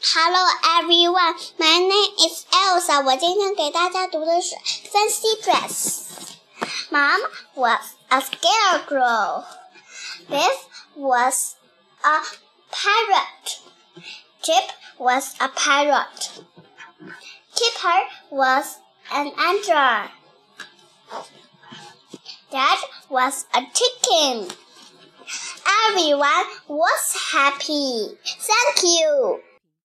Hello everyone, my name is Elsa. 我今天给大家读的是《Fancy Dress》。Mom was a scarecrow. Biff was a parrot. Chip was a parrot. Kipper was an angel. Dad was a chicken. Everyone was happy. Thank you.